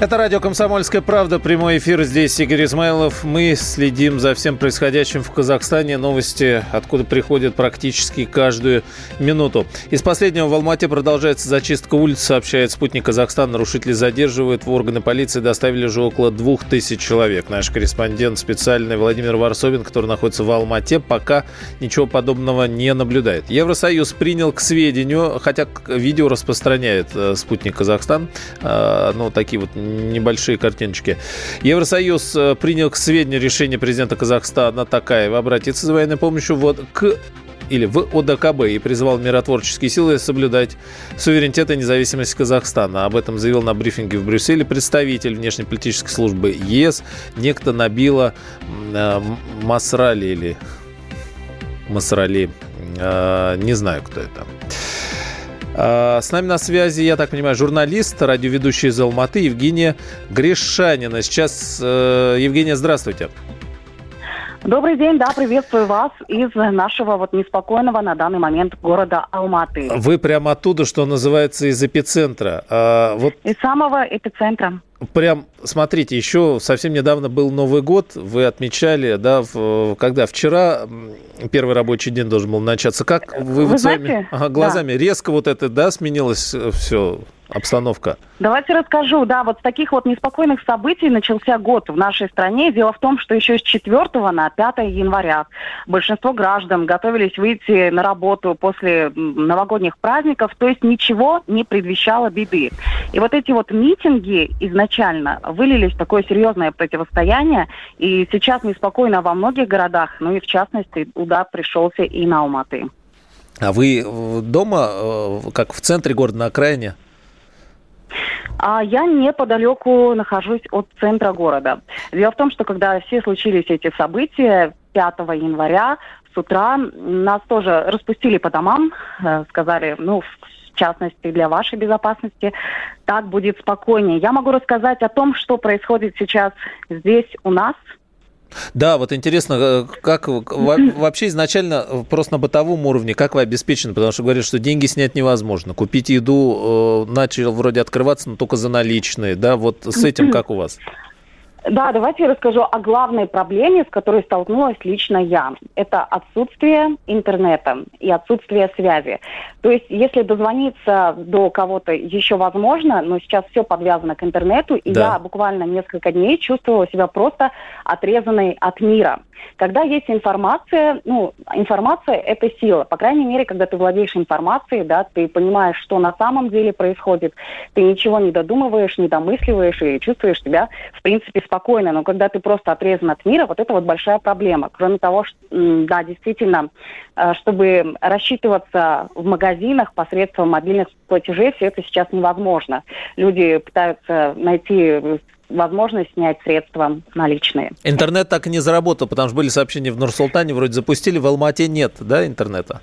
Это радио «Комсомольская правда». Прямой эфир. Здесь Игорь Измайлов. Мы следим за всем происходящим в Казахстане. Новости, откуда приходят практически каждую минуту. Из последнего в Алмате продолжается зачистка улиц, сообщает «Спутник Казахстан». Нарушители задерживают. В органы полиции доставили уже около двух тысяч человек. Наш корреспондент специальный Владимир Варсобин, который находится в Алмате, пока ничего подобного не наблюдает. Евросоюз принял к сведению, хотя видео распространяет э, «Спутник Казахстан», э, ну, такие вот небольшие картиночки. Евросоюз э, принял к сведению решение президента Казахстана Такаева обратиться за военной помощью вот к или в ОДКБ и призвал миротворческие силы соблюдать суверенитет и независимость Казахстана. Об этом заявил на брифинге в Брюсселе представитель внешнеполитической службы ЕС, некто Набила э, Масрали или Масрали, э, не знаю, кто это. А, с нами на связи, я так понимаю, журналист, радиоведущий из Алматы Евгения Гришанина. Сейчас, э, Евгения, здравствуйте. Добрый день, да, приветствую вас из нашего вот неспокойного на данный момент города Алматы. Вы прямо оттуда, что называется, из эпицентра. А, вот... Из самого эпицентра прям, смотрите, еще совсем недавно был Новый год, вы отмечали, да, в, когда вчера первый рабочий день должен был начаться. Как вы, вы вот знаете, своими ага, глазами да. резко вот это, да, сменилось э, все? Обстановка? Давайте расскажу. Да, вот с таких вот неспокойных событий начался год в нашей стране. Дело в том, что еще с 4 на 5 января большинство граждан готовились выйти на работу после новогодних праздников, то есть ничего не предвещало беды. И вот эти вот митинги изначально вылились в такое серьезное противостояние, и сейчас неспокойно во многих городах, ну и в частности удар пришелся и на Алматы. А вы дома, э, как в центре города, на окраине? А я неподалеку нахожусь от центра города. Дело в том, что когда все случились эти события, 5 января с утра нас тоже распустили по домам, э, сказали, ну, в частности, для вашей безопасности, так будет спокойнее. Я могу рассказать о том, что происходит сейчас здесь у нас – да, вот интересно, э, как вообще изначально э, просто на бытовом уровне, как вы обеспечены? Потому что говорят, что деньги снять невозможно. Купить еду э, начал вроде открываться, но только за наличные. Да, вот с этим как у вас? Да, давайте я расскажу о главной проблеме, с которой столкнулась лично я. Это отсутствие интернета и отсутствие связи. То есть, если дозвониться до кого-то еще возможно, но сейчас все подвязано к интернету, и да. я буквально несколько дней чувствовала себя просто отрезанной от мира. Когда есть информация, ну, информация – это сила. По крайней мере, когда ты владеешь информацией, да, ты понимаешь, что на самом деле происходит, ты ничего не додумываешь, не домысливаешь и чувствуешь себя, в принципе, спокойно. Но когда ты просто отрезан от мира, вот это вот большая проблема. Кроме того, что, да, действительно, э, чтобы рассчитываться в магазинах посредством мобильных платежей, все это сейчас невозможно. Люди пытаются найти возможность снять средства наличные. Интернет так и не заработал, потому что были сообщения в Нур-Султане, вроде запустили, в Алмате нет, да, интернета?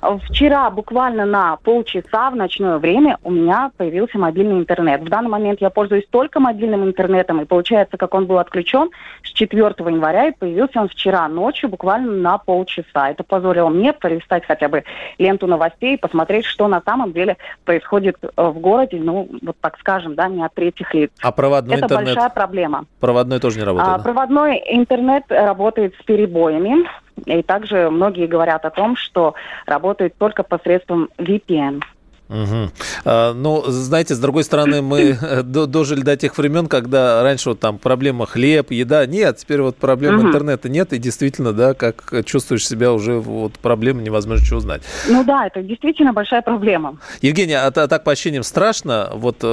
Вчера буквально на полчаса в ночное время у меня появился мобильный интернет. В данный момент я пользуюсь только мобильным интернетом, и получается, как он был отключен с 4 января, и появился он вчера ночью буквально на полчаса. Это позволило мне пролистать хотя бы ленту новостей, посмотреть, что на самом деле происходит э, в городе, ну, вот так скажем, да, не от третьих лиц. А проводной Это интернет? большая проблема. Проводной тоже не работает? А, да? Проводной интернет работает с перебоями. И также многие говорят о том, что работают только посредством VPN. Угу. А, ну, знаете, с другой стороны, мы дожили до тех времен, когда раньше вот там проблема хлеб, еда. Нет, теперь вот проблемы угу. интернета нет, и действительно, да, как чувствуешь себя уже, вот проблемы невозможно что узнать. Ну да, это действительно большая проблема. Евгения, а, а так по ощущениям страшно вот э,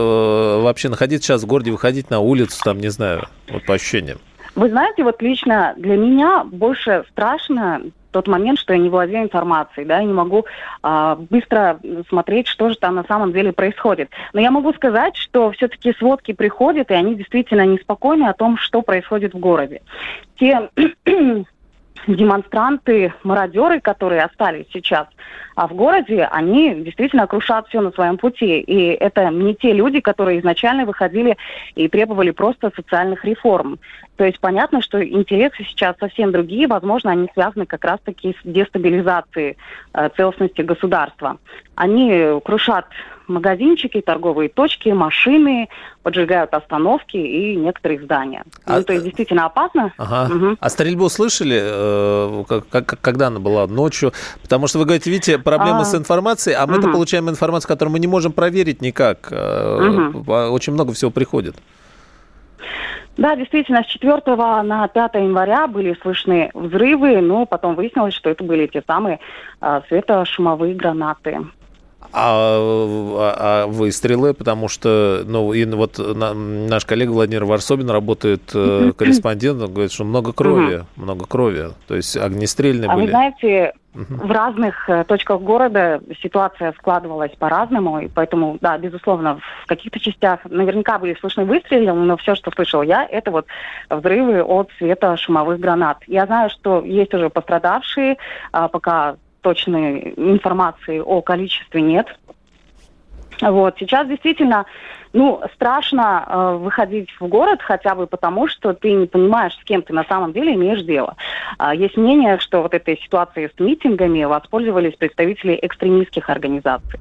вообще находиться сейчас в городе, выходить на улицу, там, не знаю, вот по ощущениям? Вы знаете, вот лично для меня больше страшно тот момент, что я не владею информацией, да, и не могу а, быстро смотреть, что же там на самом деле происходит. Но я могу сказать, что все-таки сводки приходят, и они действительно неспокойны о том, что происходит в городе. Те демонстранты, мародеры, которые остались сейчас а в городе, они действительно крушат все на своем пути. И это не те люди, которые изначально выходили и требовали просто социальных реформ. То есть понятно, что интересы сейчас совсем другие, возможно, они связаны как раз-таки с дестабилизацией э, целостности государства. Они крушат магазинчики, торговые точки, машины, поджигают остановки и некоторые здания. А, ну, то есть действительно опасно. Ага. Угу. А стрельбу слышали, э, как, как, когда она была? Ночью? Потому что вы говорите, видите, проблемы а, с информацией, а мы-то угу. получаем информацию, которую мы не можем проверить никак. Угу. Очень много всего приходит. Да, действительно, с 4 на 5 января были слышны взрывы, но потом выяснилось, что это были те самые а, светошумовые гранаты а, а, а выстрелы, потому что, ну, и вот на, наш коллега Владимир Варсобин работает э, корреспондентом, говорит, что много крови, много крови, то есть огнестрельные а были. вы знаете, в разных э, точках города ситуация складывалась по-разному, и поэтому, да, безусловно, в каких-то частях наверняка были слышны выстрелы, но все, что слышал я, это вот взрывы от света шумовых гранат. Я знаю, что есть уже пострадавшие, а, пока точной информации о количестве нет. Вот. Сейчас действительно ну, страшно э, выходить в город хотя бы потому, что ты не понимаешь, с кем ты на самом деле имеешь дело. Э, есть мнение, что вот этой ситуацией с митингами воспользовались представители экстремистских организаций.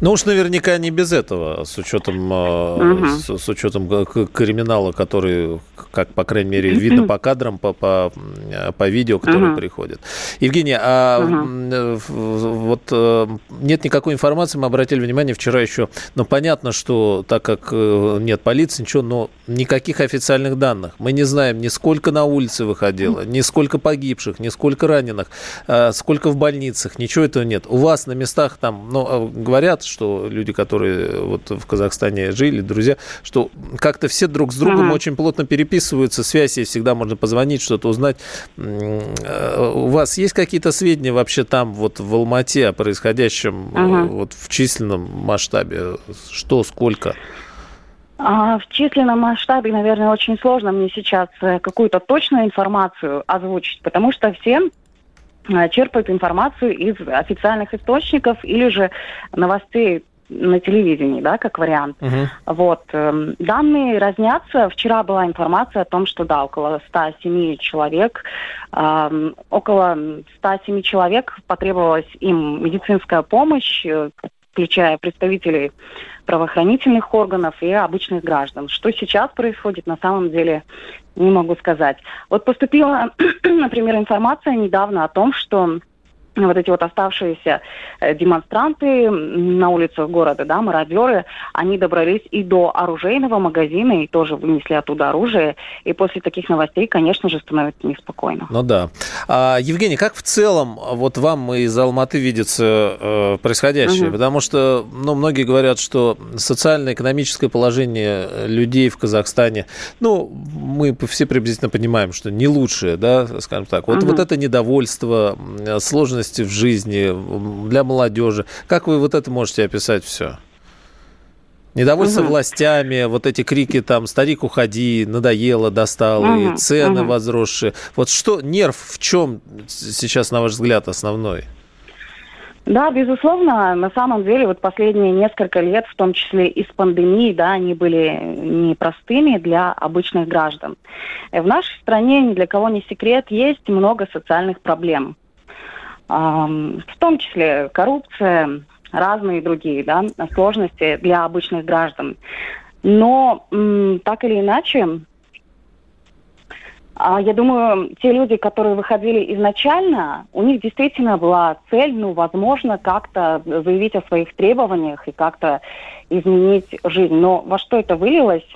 Ну уж наверняка не без этого, с учетом, угу. с, с учетом криминала, который, как по крайней мере, видно по кадрам, по, по, по видео, которые угу. приходят. Евгения, а угу. вот э, нет никакой информации, мы обратили внимание вчера еще, ну понятно, что так как нет полиции, ничего, но никаких официальных данных. Мы не знаем ни сколько на улице выходило, ни сколько погибших, ни сколько раненых, сколько в больницах, ничего этого нет. У вас на местах там, ну, говорят, что люди, которые вот в Казахстане жили, друзья, что как-то все друг с другом ага. очень плотно переписываются, связь есть, всегда можно позвонить, что-то узнать. Э, у вас есть какие-то сведения вообще там, вот в Алмате, о происходящем ага. вот в численном масштабе? Что, сколько? А в численном масштабе, наверное, очень сложно мне сейчас э, какую-то точную информацию озвучить, потому что все Э, черпают информацию из официальных источников или же новостей на телевидении, да, как вариант. Uh-huh. Вот. Эм, данные разнятся. Вчера была информация о том, что, да, около 107 человек, э, около 107 человек потребовалась им медицинская помощь, э, включая представителей правоохранительных органов и обычных граждан. Что сейчас происходит, на самом деле не могу сказать. Вот поступила, например, информация недавно о том, что вот эти вот оставшиеся э, демонстранты на улицах города, да, мародеры, они добрались и до оружейного магазина и тоже вынесли оттуда оружие. И после таких новостей, конечно же, становится неспокойно. Ну да. А, Евгений, как в целом вот вам из Алматы видится э, происходящее? Угу. Потому что, ну, многие говорят, что социально-экономическое положение людей в Казахстане, ну, мы все приблизительно понимаем, что не лучшее, да, скажем так. Вот, угу. вот это недовольство, сложность сложности в жизни для молодежи. Как вы вот это можете описать все? Недовольство угу. властями, вот эти крики там «старик, уходи», «надоело», «достал», угу. и цены угу. возросшие. Вот что, нерв в чем сейчас, на ваш взгляд, основной? Да, безусловно, на самом деле вот последние несколько лет, в том числе и с пандемией, да, они были непростыми для обычных граждан. В нашей стране, ни для кого не секрет, есть много социальных проблем в том числе коррупция, разные другие да, сложности для обычных граждан. Но так или иначе, я думаю, те люди, которые выходили изначально, у них действительно была цель, ну, возможно, как-то заявить о своих требованиях и как-то изменить жизнь. Но во что это вылилось,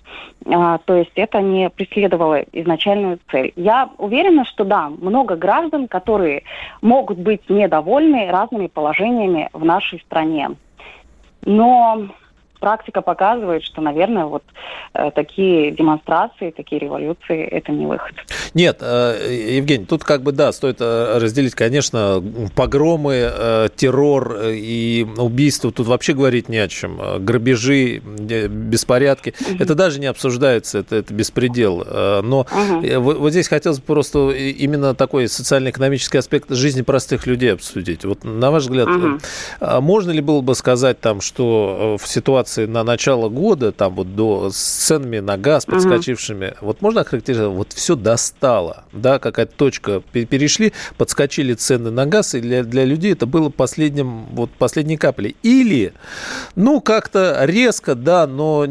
а, то есть это не преследовало изначальную цель. Я уверена, что да, много граждан, которые могут быть недовольны разными положениями в нашей стране. Но практика показывает, что, наверное, вот э, такие демонстрации, такие революции – это не выход. Нет, э, Евгений, тут как бы, да, стоит э, разделить, конечно, погромы, э, террор и убийства. Тут вообще говорить не о чем. Грабежи, беспорядки. Угу. Это даже не обсуждается, это, это беспредел. Но угу. вот, вот здесь хотелось бы просто именно такой социально-экономический аспект жизни простых людей обсудить. Вот на ваш взгляд, угу. можно ли было бы сказать там, что в ситуации на начало года, там вот до с ценами на газ подскочившими, угу. вот можно охарактеризовать, вот все достало, да, какая-то точка перешли, подскочили цены на газ, и для, для людей это было последним, вот последней каплей. Или, ну, как-то резко, да, но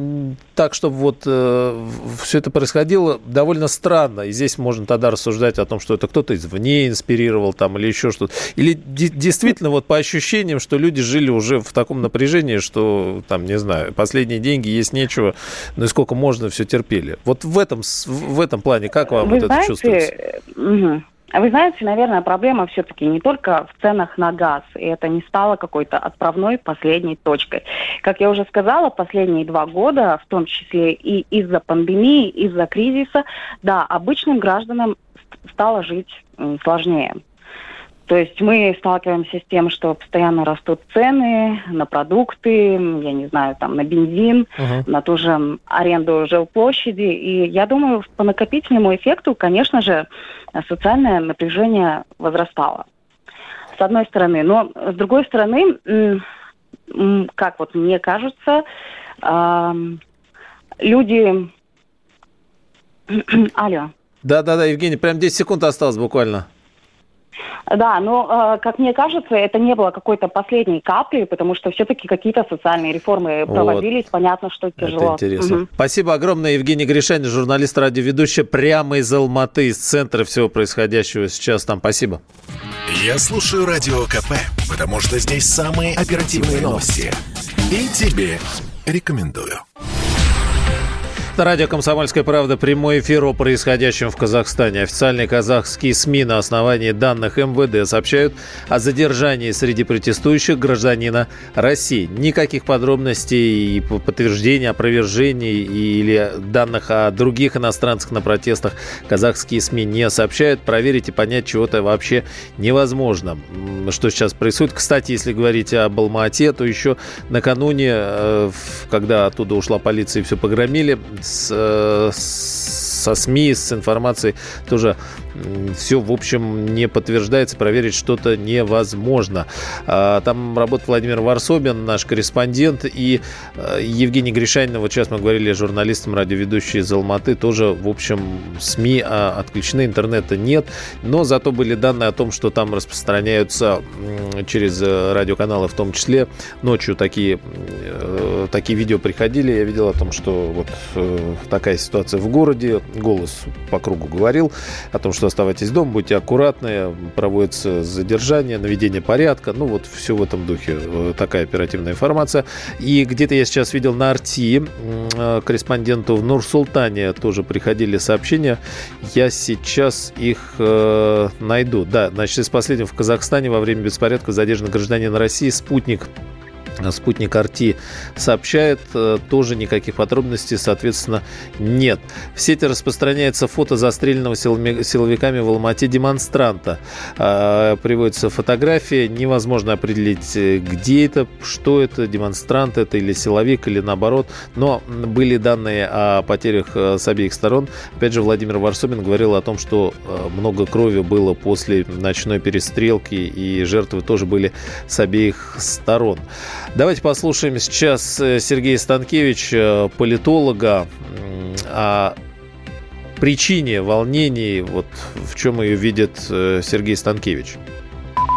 так, чтобы вот э, все это происходило довольно странно. И здесь можно тогда рассуждать о том, что это кто-то извне инспирировал там или еще что-то. Или действительно вот по ощущениям, что люди жили уже в таком напряжении, что там, не знаю, последние деньги есть нечего, ну и сколько можно, все терпели. Вот в этом, в этом плане как вам Вы вот знаете, это чувствуется? Угу. А вы знаете, наверное, проблема все-таки не только в ценах на газ, и это не стало какой-то отправной последней точкой. Как я уже сказала, последние два года, в том числе и из-за пандемии, из-за кризиса, да, обычным гражданам стало жить сложнее. То есть мы сталкиваемся с тем, что постоянно растут цены на продукты, я не знаю, там на бензин, uh-huh. на ту же аренду жилплощади. И я думаю, по накопительному эффекту, конечно же, социальное напряжение возрастало. С одной стороны. Но с другой стороны, как вот мне кажется, люди... Алло. Да-да-да, Евгений, прям 10 секунд осталось буквально. Да, но, э, как мне кажется, это не было какой-то последней каплей, потому что все-таки какие-то социальные реформы проводились, вот. понятно, что тяжело. Это интересно. Угу. Спасибо огромное, Евгений Гришанин, журналист, радиоведущая, прямо из Алматы, из центра всего происходящего сейчас там. Спасибо. Я слушаю Радио КП, потому что здесь самые оперативные новости. И тебе рекомендую. Радио «Комсомольская правда» прямой эфир о происходящем в Казахстане. Официальные казахские СМИ на основании данных МВД сообщают о задержании среди протестующих гражданина России. Никаких подробностей и подтверждений, опровержений или данных о других иностранцах на протестах казахские СМИ не сообщают. Проверить и понять чего-то вообще невозможно. Что сейчас происходит? Кстати, если говорить об Алма-Ате, то еще накануне, э, когда оттуда ушла полиция и все погромили, с, э, со СМИ, с информацией тоже все, в общем, не подтверждается, проверить что-то невозможно. А, там работает Владимир Варсобин, наш корреспондент, и э, Евгений Гришанин, вот сейчас мы говорили журналистам, радиоведущий из Алматы, тоже, в общем, СМИ а, отключены, интернета нет, но зато были данные о том, что там распространяются через э, радиоканалы в том числе. Ночью такие, э, такие видео приходили, я видел о том, что вот такая ситуация в городе, голос по кругу говорил о том, что что оставайтесь дома, будьте аккуратны, проводится задержание, наведение порядка, ну вот все в этом духе, э, такая оперативная информация. И где-то я сейчас видел на Арти, э, корреспонденту в Нур-Султане тоже приходили сообщения, я сейчас их э, найду. Да, значит, из последнего в Казахстане во время беспорядка задержан гражданин России, спутник Спутник Арти сообщает, э, тоже никаких подробностей, соответственно, нет. В сети распространяется фото застреленного силовиками в Алмате демонстранта. А, приводится фотография, невозможно определить, э, где это, что это, демонстрант это или силовик, или наоборот. Но были данные о потерях э, с обеих сторон. Опять же, Владимир Варсобин говорил о том, что много крови было после ночной перестрелки, и жертвы тоже были с обеих сторон. Давайте послушаем сейчас э, Сергея Станкевича, политолога, о причине волнений, вот в чем ее видит э, Сергей Станкевич.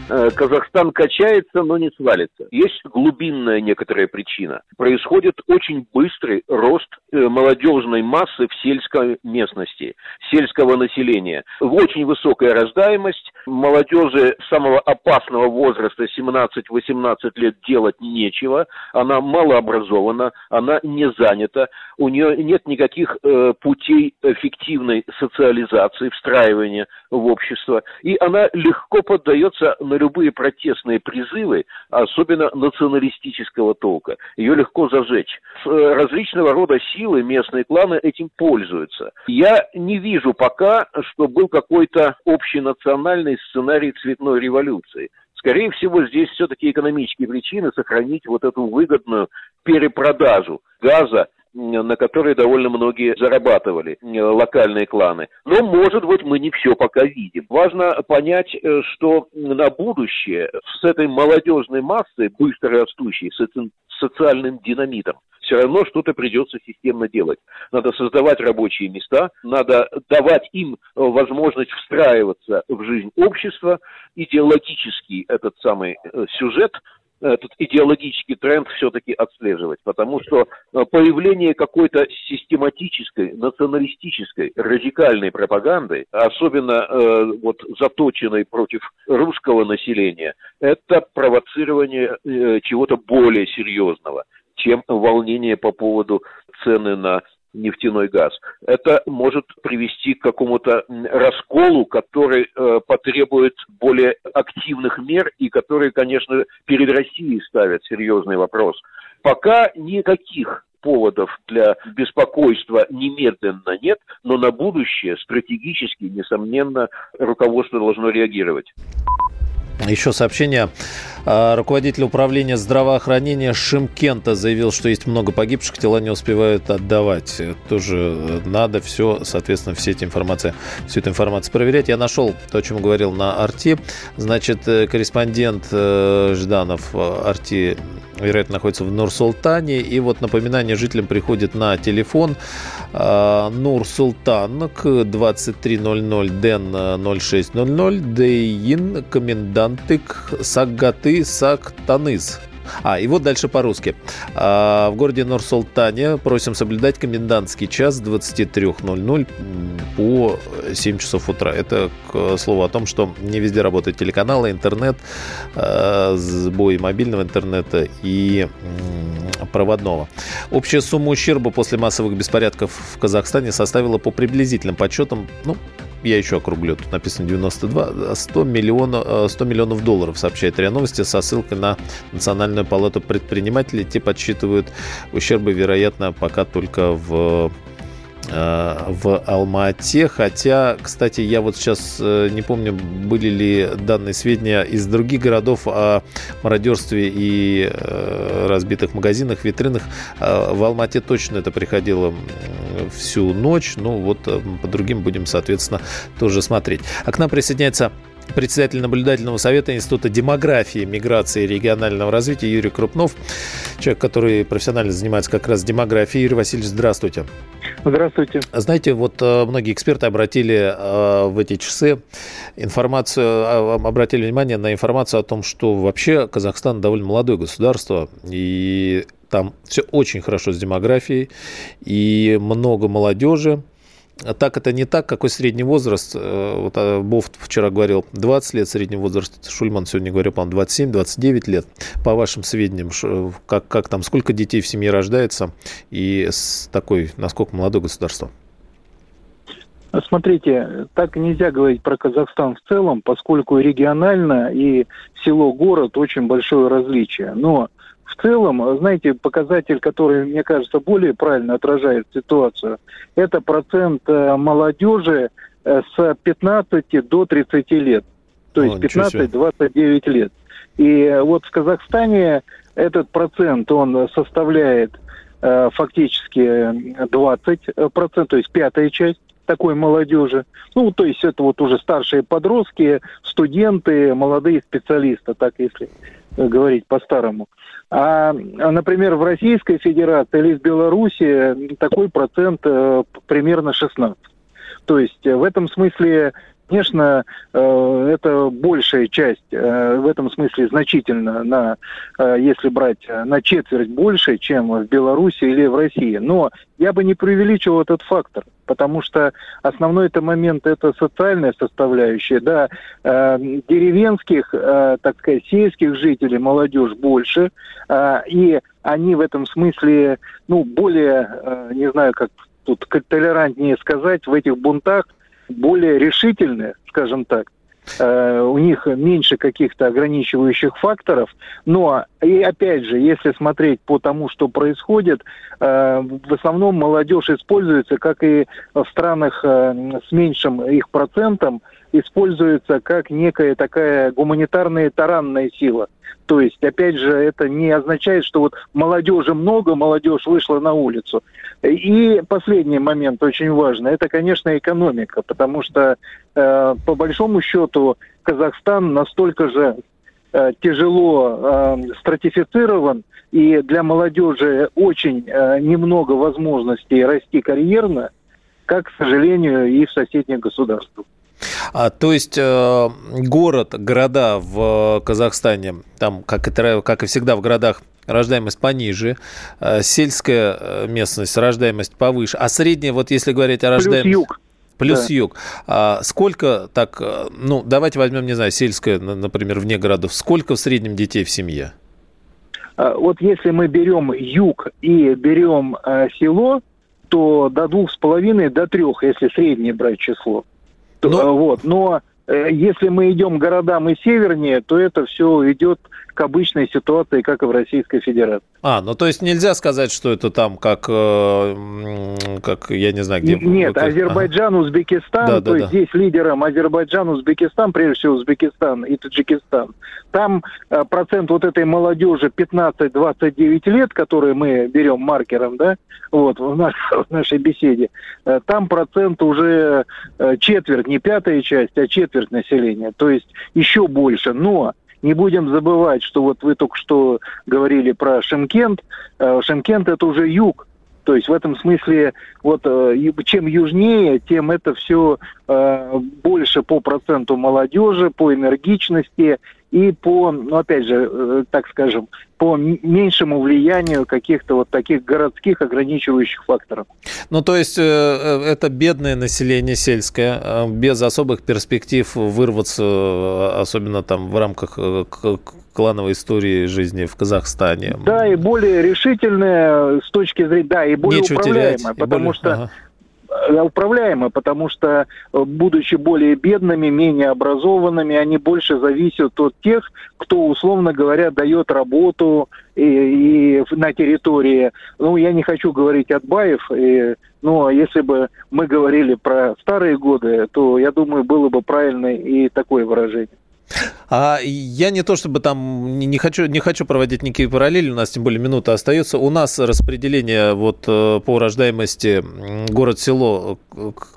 Э, Казахстан качается, но не свалится. Есть глубинная некоторая причина. Происходит очень быстрый рост э, молодежной массы в сельской местности, сельского населения. Очень высокая рождаемость, молодежи самого опасного возраста 17-18 лет делать нечего, она малообразована, она не занята, у нее нет никаких э, путей эффективной социализации, встраивания в общество, и она легко поддается на любые протестные призывы, особенно националистического толка. Ее легко зажечь. Э, различного рода силы местные кланы этим пользуются. Я не вижу пока, что был какой-то общенациональный сценарий цветной революции. Скорее всего, здесь все-таки экономические причины сохранить вот эту выгодную перепродажу газа на которые довольно многие зарабатывали э, локальные кланы. Но, может быть, мы не все пока видим. Важно понять, э, что на будущее с этой молодежной массой, быстро растущей, социальным динамитом, все равно что-то придется системно делать. Надо создавать рабочие места, надо давать им э, возможность встраиваться в жизнь общества, идеологический этот самый сюжет – этот идеологический тренд все-таки отслеживать, потому что э, появление какой-то систематической, националистической, радикальной пропаганды, особенно э, вот заточенной против русского населения, это провоцирование э, чего-то более серьезного, чем волнение по поводу цены на нефтяной газ. Это может привести к какому-то расколу, который э, потребует более активных мер и который, конечно, перед Россией ставят серьезный вопрос. Пока никаких поводов для беспокойства немедленно нет, но на будущее стратегически, несомненно, руководство должно реагировать. Еще сообщение. А, руководитель управления здравоохранения Шимкента заявил, что есть много погибших, тела не успевают отдавать. Тоже надо все, соответственно, все эти информации, всю эту информацию проверять. Я нашел то, о чем говорил на Арти. Значит, э, корреспондент э, Жданов э, Арти вероятно, находится в Нур-Султане. И вот напоминание жителям приходит на телефон Нур-Султан к 2300 Ден 0600 Дейин комендантык Сагаты Сактаныз. А, и вот дальше по-русски. А, в городе Нур-Султане просим соблюдать комендантский час с 23.00 по 7 часов утра. Это к слову о том, что не везде работают телеканалы, интернет, а, сбой мобильного интернета и проводного. Общая сумма ущерба после массовых беспорядков в Казахстане составила по приблизительным подсчетам, ну, я еще округлю, тут написано 92, 100 миллионов, 100 миллионов долларов, сообщает РИА Новости, со ссылкой на Национальную палату предпринимателей. Те подсчитывают ущербы, вероятно, пока только в в Алма-Ате. Хотя, кстати, я вот сейчас э, не помню, были ли данные сведения из других городов о мародерстве и э, разбитых магазинах, витринах. В Алмате точно это приходило всю ночь. Ну вот по другим будем, соответственно, тоже смотреть. А к нам присоединяется председатель наблюдательного совета Института демографии, миграции и регионального развития Юрий Крупнов. Человек, который профессионально занимается как раз демографией. Юрий Васильевич, здравствуйте. Здравствуйте. Знаете, вот э, многие эксперты обратили э, в эти часы информацию, а, обратили внимание на информацию о том, что вообще Казахстан довольно молодое государство, и там все очень хорошо с демографией, и много молодежи. А так это не так, какой средний возраст. Э, вот а, Бофт вчера говорил 20 лет средний возраст, Шульман сегодня говорил, по-моему, 27-29 лет. По вашим сведениям, как, как там, сколько детей в семье рождается и с такой, насколько молодое государство? Смотрите, так нельзя говорить про Казахстан в целом, поскольку регионально и село-город очень большое различие. Но в целом, знаете, показатель, который, мне кажется, более правильно отражает ситуацию, это процент э, молодежи э, с 15 до 30 лет. То есть 15-29 лет. И вот в Казахстане этот процент, он составляет э, фактически 20%, то есть пятая часть такой молодежи. Ну, то есть это вот уже старшие подростки, студенты, молодые специалисты, так если говорить по-старому. А, например, в Российской Федерации или в Беларуси такой процент э, примерно 16. То есть э, в этом смысле Конечно, э, это большая часть, э, в этом смысле значительно, на, э, если брать на четверть больше, чем в Беларуси или в России. Но я бы не преувеличивал этот фактор, потому что основной это момент это социальная составляющая. Да, деревенских, так сказать, сельских жителей молодежь больше, и они в этом смысле, ну, более, не знаю, как тут толерантнее сказать, в этих бунтах более решительные, скажем так. Э, у них меньше каких-то ограничивающих факторов. Но, и опять же, если смотреть по тому, что происходит, э, в основном молодежь используется, как и в странах э, с меньшим их процентом, используется как некая такая гуманитарная таранная сила. То есть, опять же, это не означает, что вот молодежи много, молодежь вышла на улицу. И последний момент очень важный, это, конечно, экономика, потому что э, по большому счету Казахстан настолько же э, тяжело э, стратифицирован, и для молодежи очень э, немного возможностей расти карьерно, как, к сожалению, и в соседних государствах. А, то есть э, город, города в Казахстане, там, как, это, как и всегда в городах, рождаемость пониже, э, сельская э, местность, рождаемость повыше, а средняя, вот если говорить о рождаемости... Плюс юг. Плюс да. юг. А сколько так, э, ну, давайте возьмем, не знаю, сельское, например, вне городов, сколько в среднем детей в семье? А, вот если мы берем юг и берем э, село, то до двух с половиной, до трех, если среднее брать число. Но... Вот. Но э, если мы идем городам и севернее, то это все идет к обычной ситуации, как и в Российской Федерации. А, ну то есть нельзя сказать, что это там как, э, как я не знаю, где... Нет, как... Азербайджан, ага. Узбекистан, да, то да, есть да. здесь лидером Азербайджан, Узбекистан, прежде всего Узбекистан и Таджикистан. Там э, процент вот этой молодежи 15-29 лет, которые мы берем маркером, да, вот, в, наш, в нашей беседе, э, там процент уже э, четверть, не пятая часть, а четверть населения, то есть еще больше. Но не будем забывать, что вот вы только что говорили про Шемкент. Э, Шемкент это уже юг. То есть в этом смысле, вот э, чем южнее, тем это все э, больше по проценту молодежи, по энергичности и по, ну, опять же, э, так скажем, по меньшему влиянию каких-то вот таких городских ограничивающих факторов. Ну, то есть э, э, это бедное население сельское, без особых перспектив вырваться, особенно там в рамках клановой истории жизни в Казахстане. Да, и более решительное с точки зрения, да, и более Нечего управляемое, терять, потому более... что ага управляемы, потому что, э, будучи более бедными, менее образованными, они больше зависят от тех, кто, условно говоря, дает работу и, и на территории. Ну, я не хочу говорить от Баев, и, но если бы мы говорили про старые годы, то, я думаю, было бы правильно и такое выражение. А я не то чтобы там не хочу, не хочу проводить никакие параллели, у нас тем более минута остается. У нас распределение вот э, по рождаемости город-село,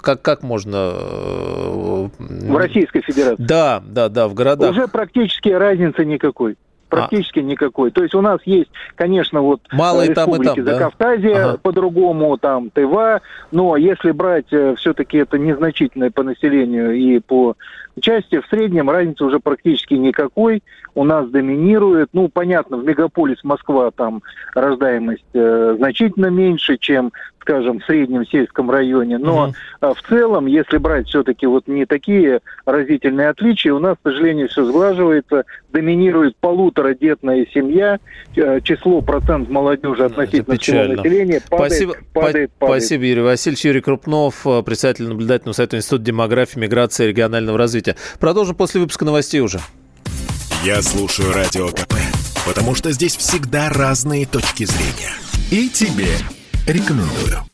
как, как можно... Э, в Российской Федерации? Да, да, да, в городах. Уже практически разницы никакой практически а. никакой. То есть у нас есть, конечно, вот Мало и там, и там, да? ага. по-другому, там Тыва, но если брать э, все-таки это незначительное по населению и по части, в среднем разницы уже практически никакой. У нас доминирует, ну, понятно, в мегаполис Москва там рождаемость э, значительно меньше, чем скажем, в среднем сельском районе. Но угу. в целом, если брать все-таки вот не такие разительные отличия, у нас, к сожалению, все сглаживается. Доминирует полуторадетная семья, э, число процент молодежи относительно всего населения падает, Спасибо, падает, падает. Спасибо, Юрий Васильевич. Юрий Крупнов, э, председатель наблюдательного совета Института демографии, миграции и регионального развития. Продолжим после выпуска новостей уже. Я слушаю Радио КП, потому что здесь всегда разные точки зрения. И тебе рекомендую.